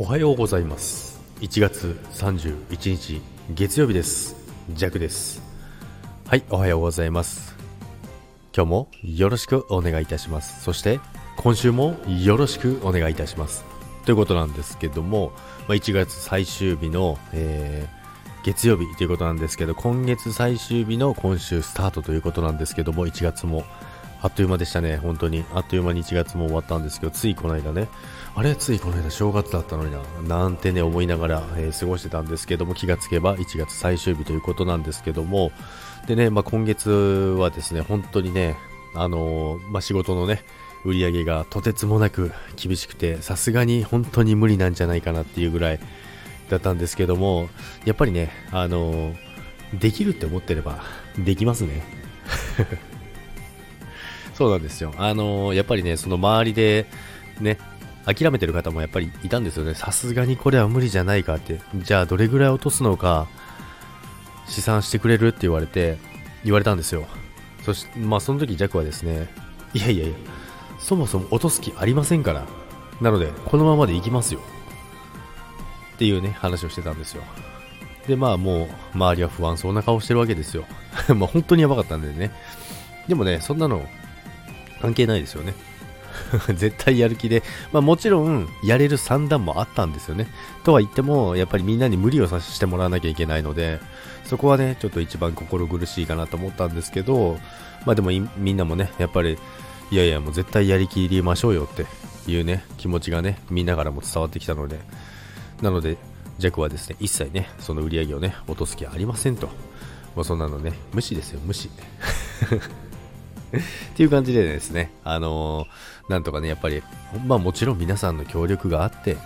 おはようございます。1月31日月曜日です。ジャクです。はいおはようございます。今日もよろしくお願いいたします。そして今週もよろしくお願いいたします。ということなんですけども、ま、1月最終日の、えー、月曜日ということなんですけど今月最終日の今週スタートということなんですけども1月もあっという間でしたね、本当に。あっという間に1月も終わったんですけど、ついこの間ね、あれ、ついこの間正月だったのにな、なんてね、思いながら、えー、過ごしてたんですけども、気がつけば1月最終日ということなんですけども、でね、まあ、今月はですね、本当にね、あのー、まあ、仕事のね、売り上げがとてつもなく厳しくて、さすがに本当に無理なんじゃないかなっていうぐらいだったんですけども、やっぱりね、あのー、できるって思ってれば、できますね。そうなんですよ。あのー、やっぱりね、その周りで、ね、諦めてる方もやっぱりいたんですよね。さすがにこれは無理じゃないかって。じゃあどれぐらい落とすのか、試算してくれるって言われて、言われたんですよ。そして、まあその時ジャックはですね、いやいやいや、そもそも落とす気ありませんから。なので、このままでいきますよ。っていうね、話をしてたんですよ。で、まあもう、周りは不安そうな顔してるわけですよ。まあ本当にやばかったんでね。でもね、そんなの関係ないですよね。絶対やる気で、まあ、もちろんやれる算段もあったんですよね。とは言っても、やっぱりみんなに無理をさせてもらわなきゃいけないので、そこはね、ちょっと一番心苦しいかなと思ったんですけど、まあでもみんなもね、やっぱり、いやいや、もう絶対やりきりましょうよっていうね、気持ちがね、みんなからも伝わってきたので、なので、ジャックはですね、一切ね、その売り上げをね、落とす気はありませんと。もうそんなのね、無視ですよ、無視。っていう感じでですね、あのー、なんとかね、やっぱり、まあもちろん皆さんの協力があって、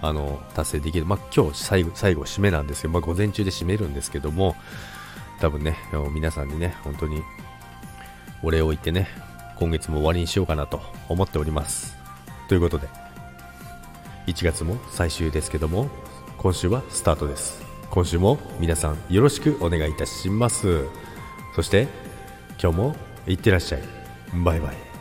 あの、達成できる。まあ今日最後、最後締めなんですけど、まあ午前中で締めるんですけども、多分ね、皆さんにね、本当にお礼を言ってね、今月も終わりにしようかなと思っております。ということで、1月も最終ですけども、今週はスタートです。今週も皆さんよろしくお願いいたします。そして、今日もいってらっしゃい。バイバイ。